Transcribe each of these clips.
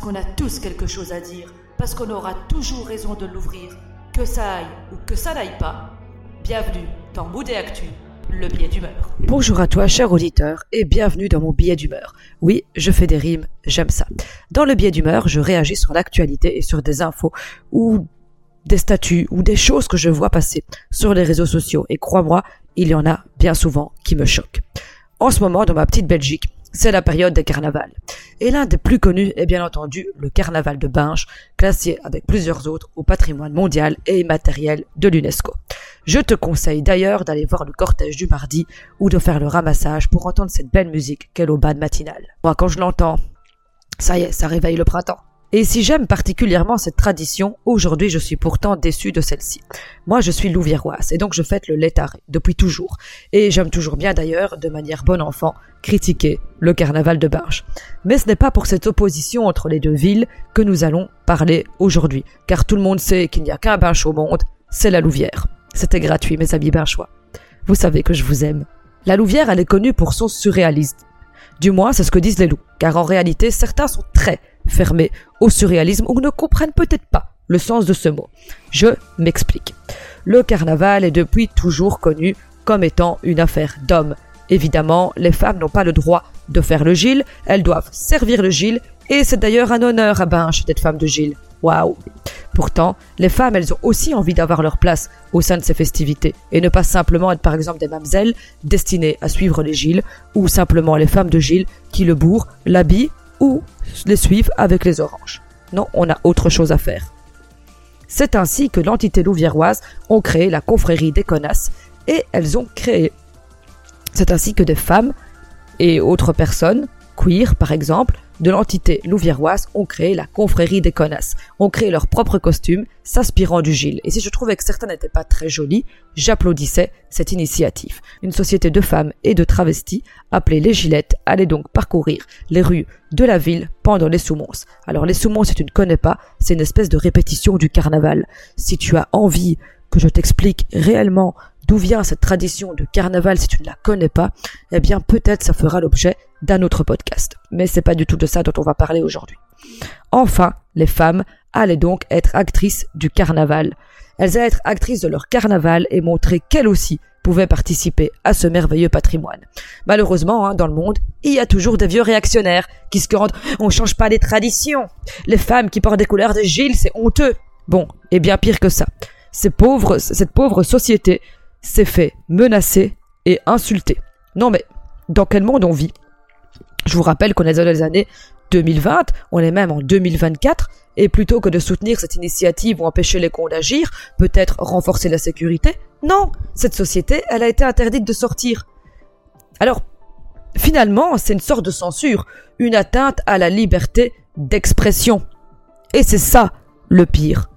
qu'on a tous quelque chose à dire, parce qu'on aura toujours raison de l'ouvrir, que ça aille ou que ça n'aille pas. Bienvenue dans Mood et Actu, le billet d'humeur. Bonjour à toi, cher auditeur, et bienvenue dans mon billet d'humeur. Oui, je fais des rimes, j'aime ça. Dans le billet d'humeur, je réagis sur l'actualité et sur des infos ou des statuts ou des choses que je vois passer sur les réseaux sociaux. Et crois-moi, il y en a bien souvent qui me choquent. En ce moment, dans ma petite Belgique, c'est la période des carnavals. Et l'un des plus connus est bien entendu le carnaval de Binge, classé avec plusieurs autres au patrimoine mondial et immatériel de l'UNESCO. Je te conseille d'ailleurs d'aller voir le cortège du mardi ou de faire le ramassage pour entendre cette belle musique qu'est l'aubade matinale. Moi, quand je l'entends, ça y est, ça réveille le printemps. Et si j'aime particulièrement cette tradition, aujourd'hui je suis pourtant déçu de celle-ci. Moi je suis louviéroise et donc je fête le létaré depuis toujours. Et j'aime toujours bien d'ailleurs, de manière bon enfant, critiquer le carnaval de Binge. Mais ce n'est pas pour cette opposition entre les deux villes que nous allons parler aujourd'hui, car tout le monde sait qu'il n'y a qu'un Binge au monde, c'est la Louvière. C'était gratuit mes amis binchois. Vous savez que je vous aime. La Louvière elle est connue pour son surréalisme. Du moins c'est ce que disent les loups, car en réalité certains sont très fermés au surréalisme ou ne comprennent peut-être pas le sens de ce mot. Je m'explique. Le carnaval est depuis toujours connu comme étant une affaire d'hommes. Évidemment, les femmes n'ont pas le droit de faire le Gilles, elles doivent servir le Gilles, et c'est d'ailleurs un honneur à Binche d'être femme de Gilles. Waouh Pourtant, les femmes, elles ont aussi envie d'avoir leur place au sein de ces festivités, et ne pas simplement être par exemple des mamzelles destinées à suivre les Gilles, ou simplement les femmes de Gilles qui le bourrent, l'habillent ou les suivent avec les oranges. Non, on a autre chose à faire. C'est ainsi que l'entité louviéroise ont créé la confrérie des connasses et elles ont créé. C'est ainsi que des femmes et autres personnes, queer par exemple, de l'entité louviéroise ont créé la confrérie des connasses, ont créé leur propre costume, s'inspirant du Gilles. Et si je trouvais que certains n'étaient pas très jolis, j'applaudissais cette initiative. Une société de femmes et de travestis, appelée les Gilettes, allait donc parcourir les rues de la ville pendant les soumons. Alors les soumons, si tu ne connais pas, c'est une espèce de répétition du carnaval. Si tu as envie que je t'explique réellement d'où vient cette tradition de carnaval si tu ne la connais pas, eh bien peut-être ça fera l'objet d'un autre podcast. Mais c'est pas du tout de ça dont on va parler aujourd'hui. Enfin, les femmes allaient donc être actrices du carnaval. Elles allaient être actrices de leur carnaval et montrer qu'elles aussi pouvaient participer à ce merveilleux patrimoine. Malheureusement, hein, dans le monde, il y a toujours des vieux réactionnaires qui se rendent on change pas les traditions. Les femmes qui portent des couleurs de Gilles, c'est honteux. Bon, et bien pire que ça. Cette pauvre société s'est fait menacer et insulter. Non mais, dans quel monde on vit? Je vous rappelle qu'on est dans les années 2020, on est même en 2024, et plutôt que de soutenir cette initiative ou empêcher les cons d'agir, peut-être renforcer la sécurité, non, cette société, elle a été interdite de sortir. Alors, finalement, c'est une sorte de censure, une atteinte à la liberté d'expression. Et c'est ça le pire.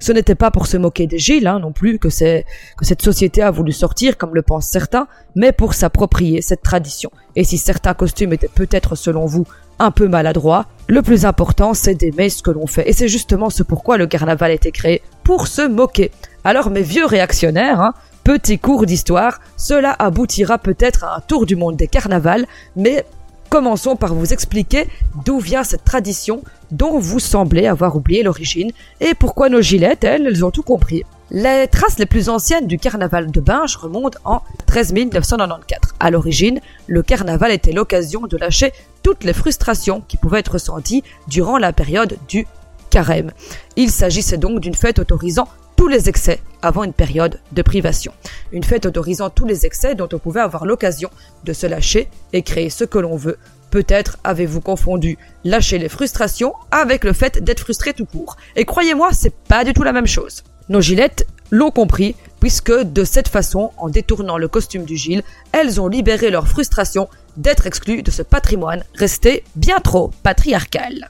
Ce n'était pas pour se moquer des Gilles, hein, non plus, que, c'est, cette société a voulu sortir, comme le pensent certains, mais pour s'approprier cette tradition. Et si certains costumes étaient peut-être, selon vous, un peu maladroits, le plus important, c'est d'aimer ce que l'on fait. Et c'est justement ce pourquoi le carnaval a été créé, pour se moquer. Alors mes vieux réactionnaires, hein, petit cours d'histoire, cela aboutira peut-être à un tour du monde des carnavals, mais Commençons par vous expliquer d'où vient cette tradition dont vous semblez avoir oublié l'origine et pourquoi nos gilettes, elles, elles ont tout compris. Les traces les plus anciennes du carnaval de Binge remontent en 13 994. À l'origine, le carnaval était l'occasion de lâcher toutes les frustrations qui pouvaient être ressenties durant la période du carême. Il s'agissait donc d'une fête autorisant tous les excès avant une période de privation. Une fête autorisant tous les excès dont on pouvait avoir l'occasion de se lâcher et créer ce que l'on veut. Peut-être avez-vous confondu lâcher les frustrations avec le fait d'être frustré tout court. Et croyez-moi, c'est pas du tout la même chose. Nos gilettes l'ont compris, puisque de cette façon, en détournant le costume du Gilles, elles ont libéré leur frustration d'être exclues de ce patrimoine resté bien trop patriarcal.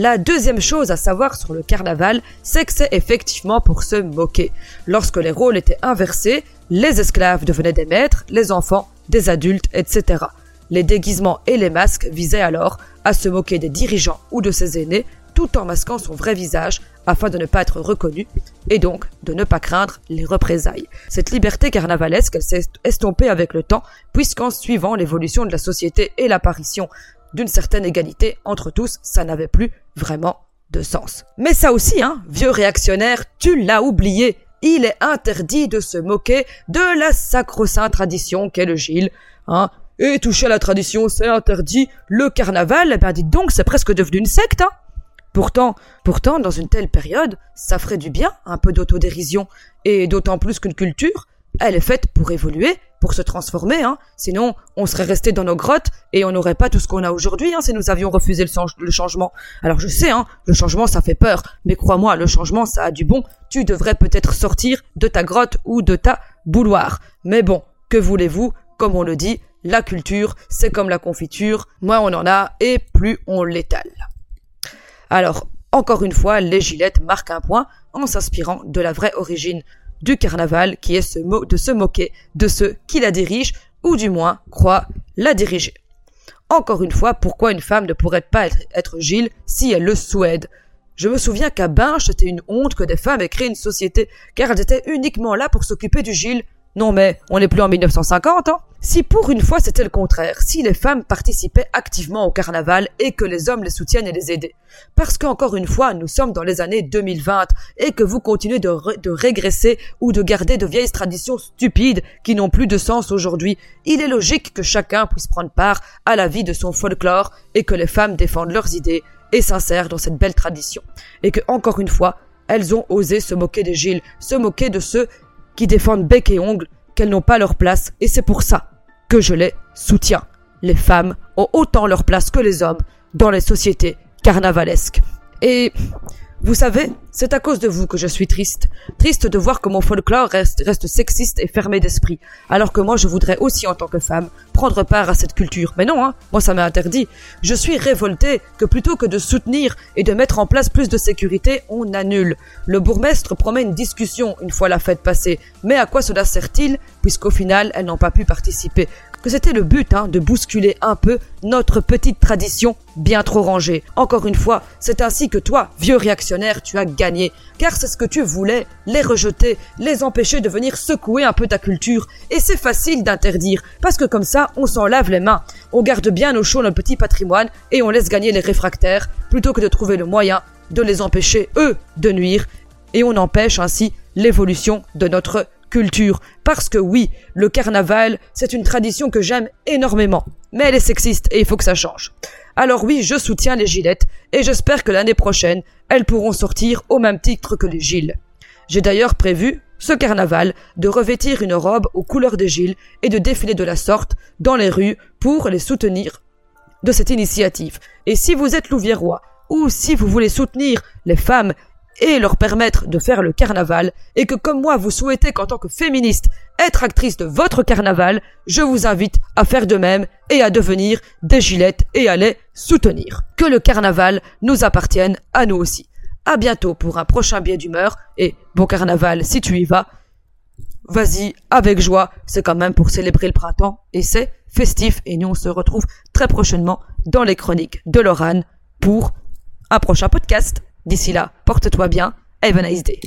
La deuxième chose à savoir sur le carnaval, c'est que c'est effectivement pour se moquer. Lorsque les rôles étaient inversés, les esclaves devenaient des maîtres, les enfants des adultes, etc. Les déguisements et les masques visaient alors à se moquer des dirigeants ou de ses aînés tout en masquant son vrai visage afin de ne pas être reconnu et donc de ne pas craindre les représailles. Cette liberté carnavalesque s'est estompée avec le temps puisqu'en suivant l'évolution de la société et l'apparition d'une certaine égalité entre tous, ça n'avait plus vraiment de sens. Mais ça aussi, hein, vieux réactionnaire, tu l'as oublié. Il est interdit de se moquer de la sacro-sainte tradition qu'est le Gilles, hein. Et toucher à la tradition, c'est interdit. Le carnaval, eh ben dites donc, c'est presque devenu une secte, hein. Pourtant, pourtant, dans une telle période, ça ferait du bien, un peu d'autodérision. Et d'autant plus qu'une culture, elle est faite pour évoluer, pour se transformer, hein. Sinon, on serait resté dans nos grottes et on n'aurait pas tout ce qu'on a aujourd'hui, hein, si nous avions refusé le, changement. Alors je sais, hein, le changement ça fait peur, mais crois-moi, le changement ça a du bon. Tu devrais peut-être sortir de ta grotte ou de ta bouloire. Mais bon, que voulez-vous? Comme on le dit, la culture, c'est comme la confiture, moins on en a et plus on l'étale. Alors, encore une fois, les gilettes marquent un point en s'inspirant de la vraie origine du carnaval qui est ce mot de se moquer de ceux qui la dirigent ou du moins croient la diriger. Encore une fois, pourquoi une femme ne pourrait pas être, Gilles si elle le souhaite? Je me souviens qu'à Binche, c'était une honte que des femmes aient créé une société, car elles étaient uniquement là pour s'occuper du Gilles. Non mais, on n'est plus en 1950, hein si pour une fois c'était le contraire, si les femmes participaient activement au carnaval et que les hommes les soutiennent et les aidaient. Parce qu'encore une fois, nous sommes dans les années 2020 et que vous continuez de, régresser ou de garder de vieilles traditions stupides qui n'ont plus de sens aujourd'hui. Il est logique que chacun puisse prendre part à la vie de son folklore et que les femmes défendent leurs idées et s'insèrent dans cette belle tradition. Et que, encore une fois, elles ont osé se moquer des Gilles, se moquer de ceux qui défendent bec et ongles qu'elles n'ont pas leur place, et c'est pour ça que je les soutiens. Les femmes ont autant leur place que les hommes dans les sociétés carnavalesques. Et vous savez, c'est à cause de vous que je suis triste. Triste de voir que mon folklore reste, sexiste et fermé d'esprit. Alors que moi, je voudrais aussi, en tant que femme, prendre part à cette culture. Mais non, hein. Moi, ça m'est interdit. Je suis révolté que plutôt que de soutenir et de mettre en place plus de sécurité, on annule. Le bourgmestre promet une discussion une fois la fête passée. Mais à quoi cela sert-il, puisqu'au final, elles n'ont pas pu participer? Que c'était le but hein, de bousculer un peu notre petite tradition bien trop rangée. Encore une fois, c'est ainsi que toi, vieux réactionnaire, tu as gagné, car c'est ce que tu voulais, les rejeter, les empêcher de venir secouer un peu ta culture, et c'est facile d'interdire, parce que comme ça, on s'en lave les mains, on garde bien au chaud notre petit patrimoine, et on laisse gagner les réfractaires, plutôt que de trouver le moyen de les empêcher, eux, de nuire, et on empêche ainsi l'évolution de notre culture. Parce que oui, le carnaval, c'est une tradition que j'aime énormément. Mais elle est sexiste et il faut que ça change. Alors oui, je soutiens les gilettes et j'espère que l'année prochaine, elles pourront sortir au même titre que les giles. J'ai d'ailleurs prévu, ce carnaval, de revêtir une robe aux couleurs des giles et de défiler de la sorte dans les rues pour les soutenir de cette initiative. Et si vous êtes louviérois ou si vous voulez soutenir les femmes et leur permettre de faire le carnaval, et que comme moi vous souhaitez qu'en tant que féministe être actrice de votre carnaval, je vous invite à faire de même et à devenir des gilettes et à les soutenir. Que le carnaval nous appartienne à nous aussi. À bientôt pour un prochain biais d'humeur et bon carnaval si tu y vas. Vas-y, avec joie, c'est quand même pour célébrer le printemps et c'est festif et nous on se retrouve très prochainement dans les chroniques de Lorane pour un prochain podcast. D'ici là, porte-toi bien. Have a nice day.